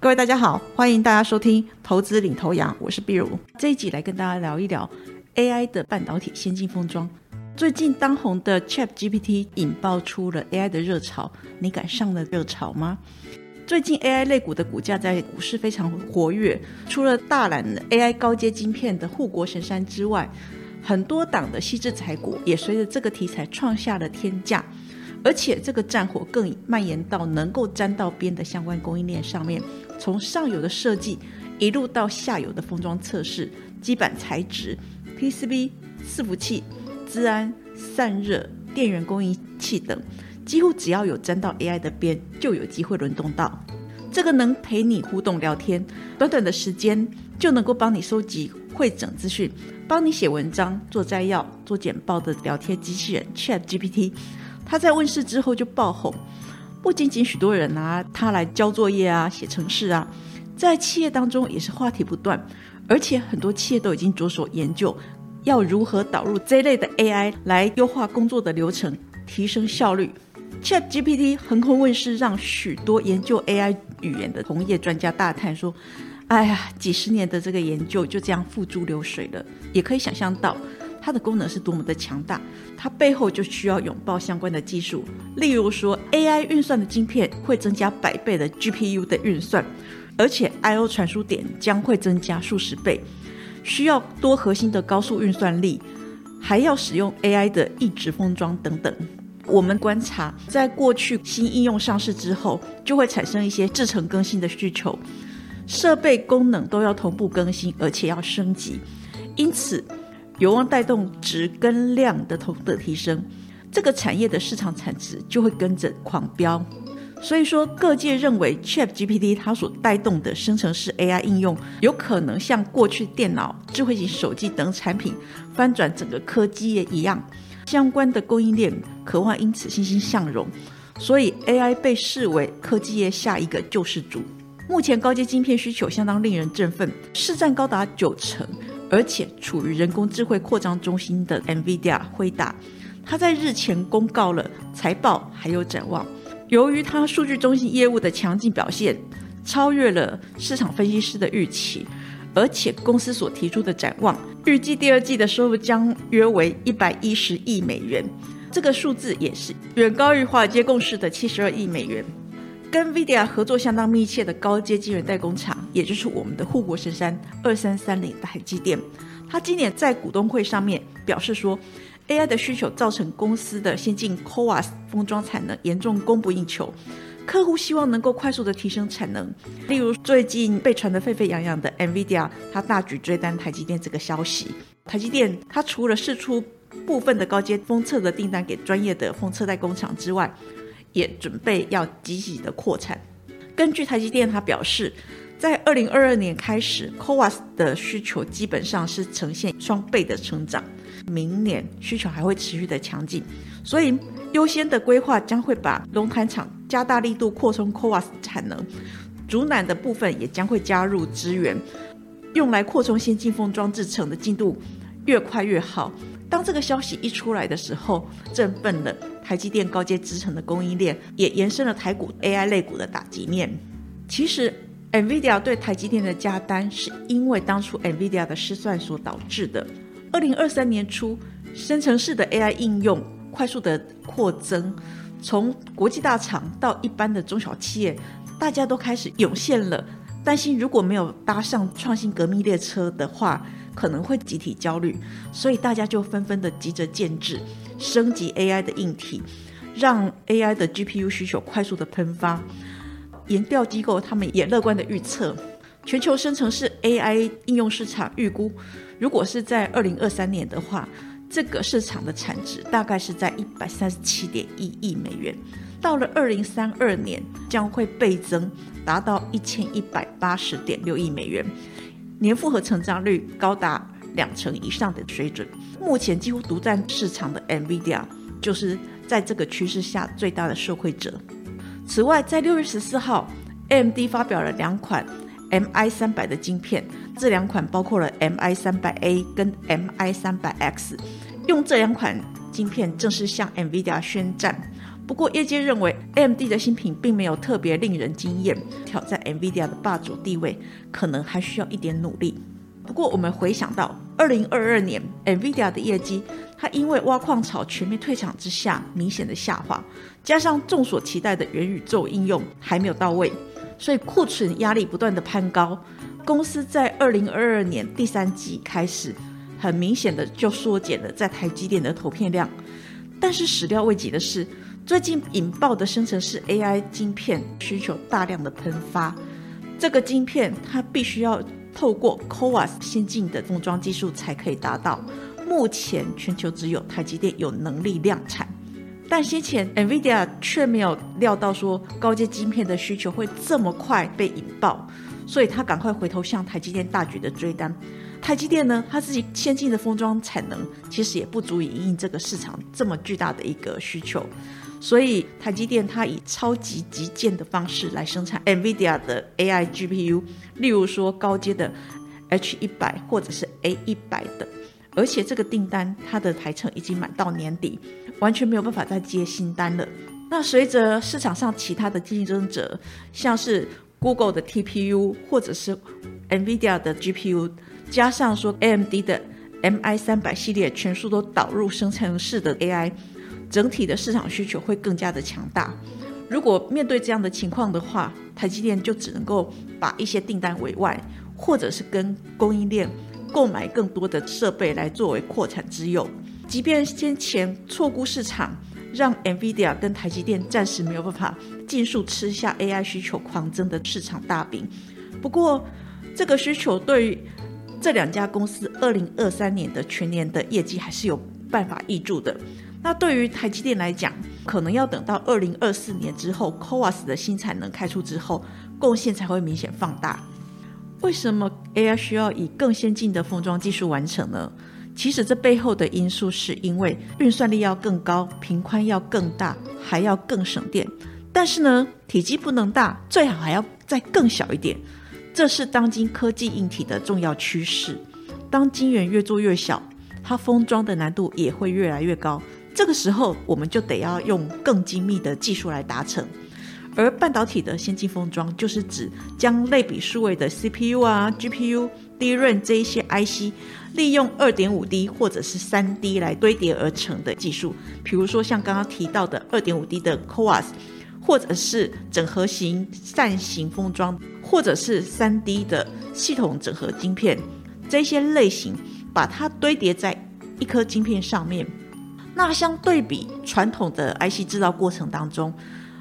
各位大家好，欢迎大家收听《投资领头羊》，我是碧如。这一集来跟大家聊一聊 AI 的半导体先进封装。最近当红的 Chat GPT 引爆出了 AI 的热潮，你赶上了热潮吗？最近 AI 类股的股价在股市非常活跃，除了大揽 AI 高阶晶片的护国神山之外，很多档的细制材股也随着这个题材创下了天价。而且这个战火更蔓延到能够沾到边的相关供应链上面，从上游的设计一路到下游的封装测试、基板材质、PCB、伺服器、资安、散热、电源供应器等，几乎只要有沾到 AI 的边，就有机会轮动到。这个能陪你互动聊天，短短的时间就能够帮你收集、会整资讯、帮你写文章、做摘要、做简报的聊天机器人 Chat GPT。它在问世之后就爆红，不仅仅许多人拿它来交作业啊、写程式啊，在企业当中也是话题不断，而且很多企业都已经着手研究要如何导入这类的 AI 来优化工作的流程，提升效率。Chat GPT 横空问世，让许多研究 AI 语言的同业专家大叹说：“哎呀，几十年的这个研究就这样付诸流水了。”也可以想象到。它的功能是多么的强大，它背后就需要拥抱相关的技术，例如说 AI 运算的晶片会增加百倍的 GPU 的运算，而且 I/O 传输点将会增加数十倍，需要多核心的高速运算力，还要使用 AI 的一直封装等等。我们观察，在过去新应用上市之后，就会产生一些制程更新的需求，设备功能都要同步更新，而且要升级，因此。有望带动值跟量的同等提升，这个产业的市场产值就会跟着狂飙。所以说，各界认为 Chat GPT 它所带动的生成式 AI 应用，有可能像过去电脑、智慧型手机等产品翻转整个科技业一样，相关的供应链渴望因此欣欣向荣。所以 AI 被视为科技业下一个救世主。目前高阶晶片需求相当令人振奋，市占高达九成。而且处于人工智慧扩张中心的 NVIDIA 辉达，它在日前公告了财报还有展望。由于它数据中心业务的强劲表现，超越了市场分析师的预期，而且公司所提出的展望，预计第二季的收入将约为一百一十亿美元，这个数字也是远高于华尔街共识的七十二亿美元。跟 vida 合作相当密切的高阶晶圆代工厂，也就是我们的护国神山二三三零台积电，他今年在股东会上面表示说，AI 的需求造成公司的先进 CoWoS 封装产能严重供不应求，客户希望能够快速的提升产能。例如最近被传得沸沸扬扬的 NVIDIA，它大举追单台积电这个消息，台积电它除了释出部分的高阶封测的订单给专业的封测代工厂之外，也准备要积极的扩产。根据台积电，他表示，在二零二二年开始，CoWoS 的需求基本上是呈现双倍的成长，明年需求还会持续的强劲，所以优先的规划将会把龙潭厂加大力度扩充 CoWoS 产能，主板的部分也将会加入支援，用来扩充先进封装制成的进度越快越好。当这个消息一出来的时候，振奋了台积电高阶制程的供应链，也延伸了台股 AI 类股的打击面。其实，NVIDIA 对台积电的加单，是因为当初 NVIDIA 的失算所导致的。二零二三年初，生成式的 AI 应用快速的扩增，从国际大厂到一般的中小企业，大家都开始涌现了担心，如果没有搭上创新革命列车的话。可能会集体焦虑，所以大家就纷纷的急着建制，升级 AI 的硬体，让 AI 的 GPU 需求快速的喷发。研调机构他们也乐观的预测，全球生成式 AI 应用市场预估，如果是在二零二三年的话，这个市场的产值大概是在一百三十七点一亿美元。到了二零三二年将会倍增，达到一千一百八十点六亿美元，年复合成长率高达两成以上的水准。目前几乎独占市场的 NVIDIA 就是在这个趋势下最大的受惠者。此外，在六月十四号，AMD 发表了两款 MI 三百的晶片，这两款包括了 MI 三百 A 跟 MI 三百 X，用这两款晶片正式向 NVIDIA 宣战。不过，业界认为 AMD 的新品并没有特别令人惊艳，挑战 NVIDIA 的霸主地位可能还需要一点努力。不过，我们回想到二零二二年 NVIDIA 的业绩，它因为挖矿潮全面退场之下明显的下滑，加上众所期待的元宇宙应用还没有到位，所以库存压力不断的攀高。公司在二零二二年第三季开始，很明显的就缩减了在台积电的投片量。但是始料未及的是。最近引爆的生成式 AI 晶片需求大量的喷发，这个晶片它必须要透过 CoWoS 先进的封装技术才可以达到。目前全球只有台积电有能力量产，但先前 NVIDIA 却没有料到说高阶晶片的需求会这么快被引爆，所以他赶快回头向台积电大举的追单。台积电呢，它自己先进的封装产能其实也不足以应这个市场这么巨大的一个需求。所以，台积电它以超级极简的方式来生产 NVIDIA 的 AI GPU，例如说高阶的 H 一百或者是 A 一百的，而且这个订单它的台程已经满到年底，完全没有办法再接新单了。那随着市场上其他的竞争者，像是 Google 的 TPU 或者是 NVIDIA 的 GPU，加上说 AMD 的 MI 三百系列全数都导入生成式的 AI。整体的市场需求会更加的强大。如果面对这样的情况的话，台积电就只能够把一些订单委外，或者是跟供应链购买更多的设备来作为扩产之用。即便先前错估市场，让 NVIDIA 跟台积电暂时没有办法尽数吃下 AI 需求狂增的市场大饼。不过，这个需求对于这两家公司二零二三年的全年的业绩还是有办法挹注的。那对于台积电来讲，可能要等到二零二四年之后，CoWoS 的新产能开出之后，贡献才会明显放大。为什么 AI 需要以更先进的封装技术完成呢？其实这背后的因素是因为运算力要更高，频宽要更大，还要更省电。但是呢，体积不能大，最好还要再更小一点。这是当今科技硬体的重要趋势。当晶圆越做越小，它封装的难度也会越来越高。这个时候，我们就得要用更精密的技术来达成。而半导体的先进封装，就是指将类比数位的 CPU 啊、GPU、DRAM 这一些 IC，利用二点五 D 或者是三 D 来堆叠而成的技术。比如说像刚刚提到的二点五 D 的 CoWoS，或者是整合型扇形封装，或者是三 D 的系统整合晶片，这些类型，把它堆叠在一颗晶片上面。那相对比传统的 IC 制造过程当中，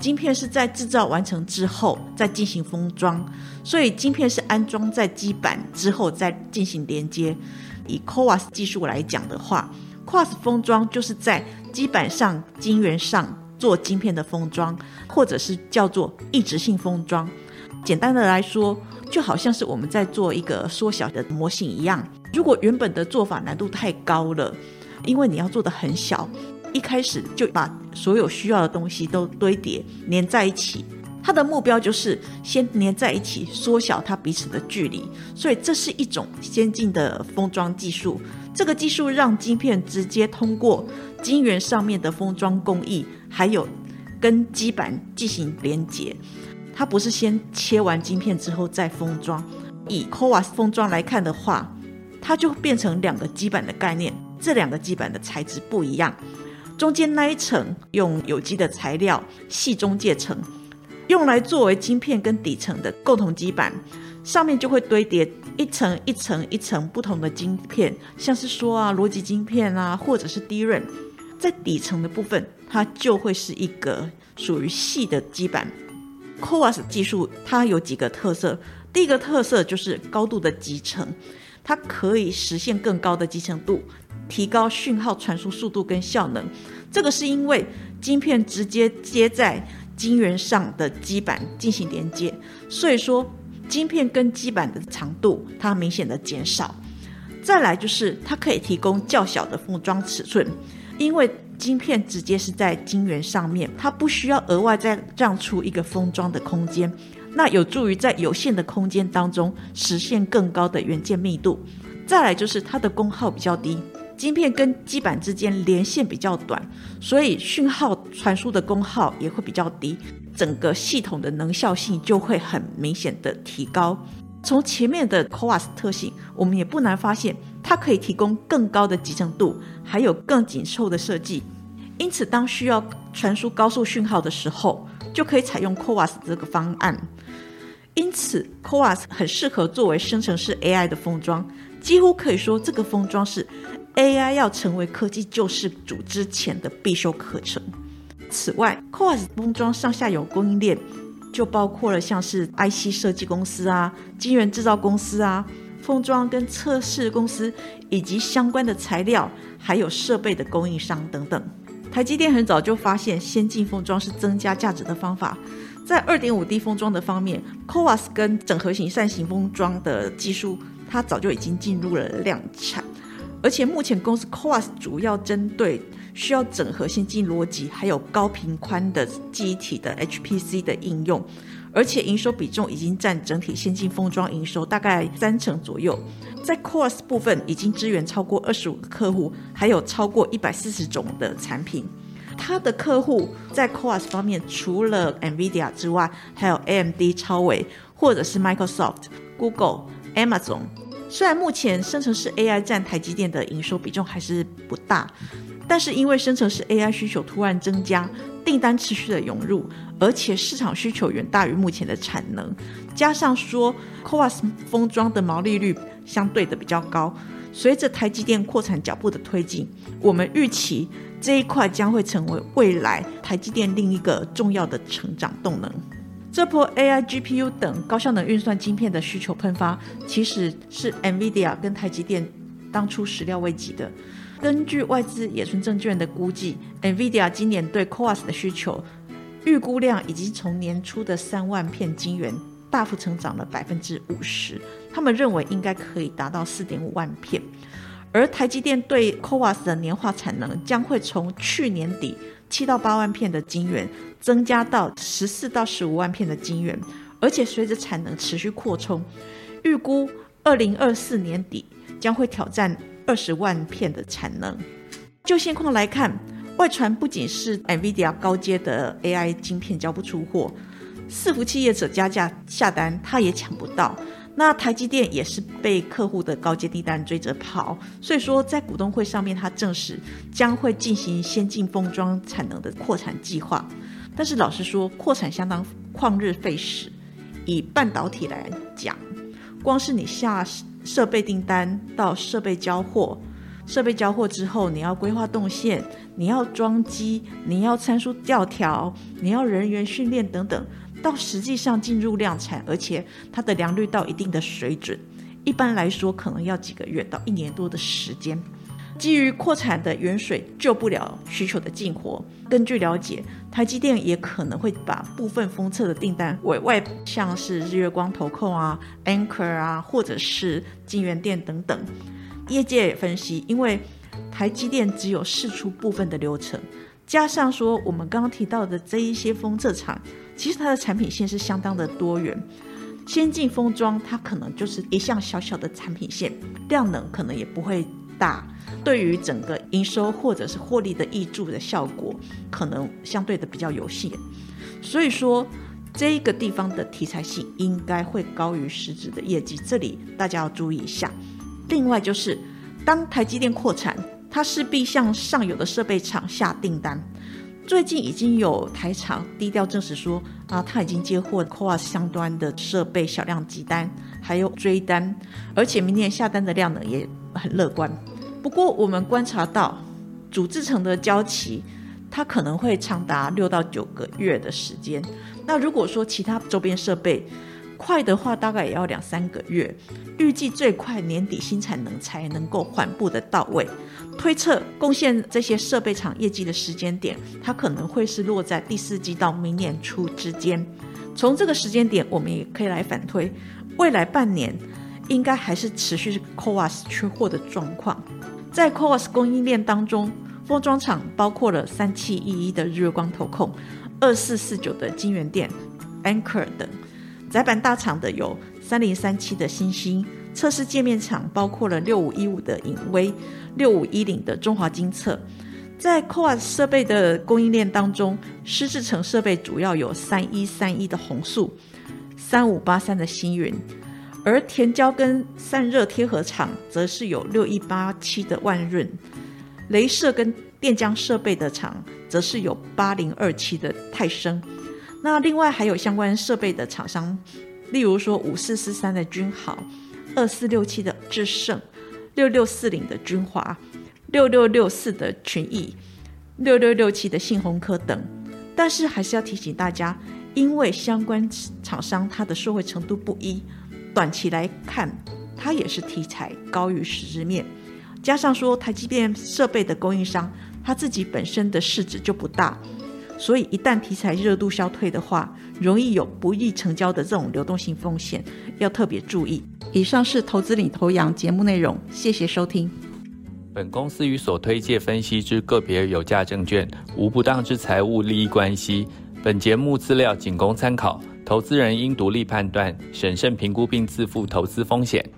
晶片是在制造完成之后再进行封装，所以晶片是安装在基板之后再进行连接。以 CoWoS 技术来讲的话，CoWoS 封装就是在基板上晶圆上做晶片的封装，或者是叫做异质性封装。简单的来说，就好像是我们在做一个缩小的模型一样。如果原本的做法难度太高了。因为你要做的很小，一开始就把所有需要的东西都堆叠粘在一起，它的目标就是先粘在一起，缩小它彼此的距离。所以这是一种先进的封装技术。这个技术让晶片直接通过晶圆上面的封装工艺，还有跟基板进行连接。它不是先切完晶片之后再封装。以 CoWoS 封装来看的话，它就变成两个基板的概念。这两个基板的材质不一样，中间那一层用有机的材料细中介层，用来作为晶片跟底层的共同基板，上面就会堆叠一层一层一层不同的晶片，像是说啊逻辑晶片啊，或者是 DRAM，在底层的部分，它就会是一个属于细的基板。CoWoS 技术它有几个特色，第一个特色就是高度的集成，它可以实现更高的集成度。提高讯号传输速度跟效能，这个是因为晶片直接接在晶圆上的基板进行连接，所以说晶片跟基板的长度它明显的减少。再来就是它可以提供较小的封装尺寸，因为晶片直接是在晶圆上面，它不需要额外再让出一个封装的空间，那有助于在有限的空间当中实现更高的元件密度。再来就是它的功耗比较低，晶片跟基板之间连线比较短，所以讯号传输的功耗也会比较低，整个系统的能效性就会很明显的提高。从前面的 c o a s 特性，我们也不难发现，它可以提供更高的集成度，还有更紧凑的设计。因此，当需要传输高速讯号的时候，就可以采用 c o a s 这个方案。因此 c o a s 很适合作为生成式 AI 的封装，几乎可以说，这个封装是 AI 要成为科技救世主之前的必修课程。此外，Coas 封装上下游供应链。就包括了像是 IC 设计公司啊、晶圆制造公司啊、封装跟测试公司，以及相关的材料，还有设备的供应商等等。台积电很早就发现先进封装是增加价值的方法，在二点五 D 封装的方面，CoWAS 跟整合型扇形封装的技术，它早就已经进入了量产，而且目前公司 Coas 主要针对。需要整合先进逻辑，还有高频宽的记忆体的 HPC 的应用，而且营收比重已经占整体先进封装营收大概三成左右。在 Coas 部分已经支援超过二十五个客户，还有超过一百四十种的产品。它的客户在 Coas 方面，除了 NVIDIA 之外，还有 AMD、超微，或者是 Microsoft、Google、Amazon。虽然目前生成式 AI 占台积电的营收比重还是不大。但是因为生成式 AI 需求突然增加，订单持续的涌入，而且市场需求远大于目前的产能，加上说 c o a s 封装的毛利率相对的比较高，随着台积电扩产脚步的推进，我们预期这一块将会成为未来台积电另一个重要的成长动能。这波 AI GPU 等高效能运算晶片的需求喷发，其实是 NVIDIA 跟台积电当初始料未及的。根据外资野村证券的估计，NVIDIA 今年对 CoWAS 的需求预估量已经从年初的三万片晶圆大幅成长了百分之五十，他们认为应该可以达到四点五万片。而台积电对 CoWAS 的年化产能将会从去年底七到八万片的晶圆增加到十四到十五万片的晶圆，而且随着产能持续扩充，预估二零二四年底将会挑战。二十万片的产能。就现况来看，外传不仅是 NVIDIA 高阶的 AI 晶片交不出货，伺服器业者加价下单，他也抢不到。那台积电也是被客户的高阶订单追着跑。所以说，在股东会上面，他证实将会进行先进封装产能的扩产计划。但是老实说，扩产相当旷日费时。以半导体来讲，光是你下。设备订单到设备交货，设备交货之后，你要规划动线，你要装机，你要参数调调，你要人员训练等等，到实际上进入量产，而且它的良率到一定的水准，一般来说可能要几个月到一年多的时间。基于扩产的远水救不了需求的近火。根据了解，台积电也可能会把部分封测的订单委外，像是日月光投控啊、Anchor 啊，或者是金源店等等。业界也分析，因为台积电只有试出部分的流程，加上说我们刚刚提到的这一些封测厂，其实它的产品线是相当的多元。先进封装它可能就是一项小小的产品线，量能可能也不会大。对于整个营收或者是获利的益注的效果，可能相对的比较有限，所以说这一个地方的题材性应该会高于实质的业绩，这里大家要注意一下。另外就是，当台积电扩产，它势必向上游的设备厂下订单。最近已经有台厂低调证实说，啊，他已经接获 CoWAS 相端的设备小量急单，还有追单，而且明年下单的量呢也很乐观。不过，我们观察到主制成的交期，它可能会长达六到九个月的时间。那如果说其他周边设备快的话大概也要两三个月，预计最快年底新产能才能够缓步的到位。推测贡献这些设备厂业绩的时间点，它可能会是落在第四季到明年初之间。从这个时间点，我们也可以来反推，未来半年应该还是持续 CoWAS 缺货的状况。在 CoWAS 供应链当中，封装厂包括了三七一一的日月光投控、二四四九的金源店、Anchor 等；窄板大厂的有三零三七的星星。测试界面厂包括了六五一五的影威、六五一零的中华金测。在 CoWAS 设备的供应链当中，湿制成设备主要有三一三一的红素、三五八三的星云，而填胶跟散热贴合厂则是有六一八七的万润，镭射跟电浆设备的厂则是有八零二七的泰升。那另外还有相关设备的厂商，例如说五四四三的君豪。二四六七的智胜，六六四零的君华，六六六四的群益，六六六七的信鸿科等，但是还是要提醒大家，因为相关厂商它的受惠程度不一，短期来看它也是题材高于实质面，加上说台积电设备的供应商，它自己本身的市值就不大，所以一旦题材热度消退的话，容易有不易成交的这种流动性风险，要特别注意。以上是投资领头羊节目内容，谢谢收听。本公司与所推介分析之个别有价证券无不当之财务利益关系。本节目资料仅供参考，投资人应独立判断、审慎评估并自负投资风险。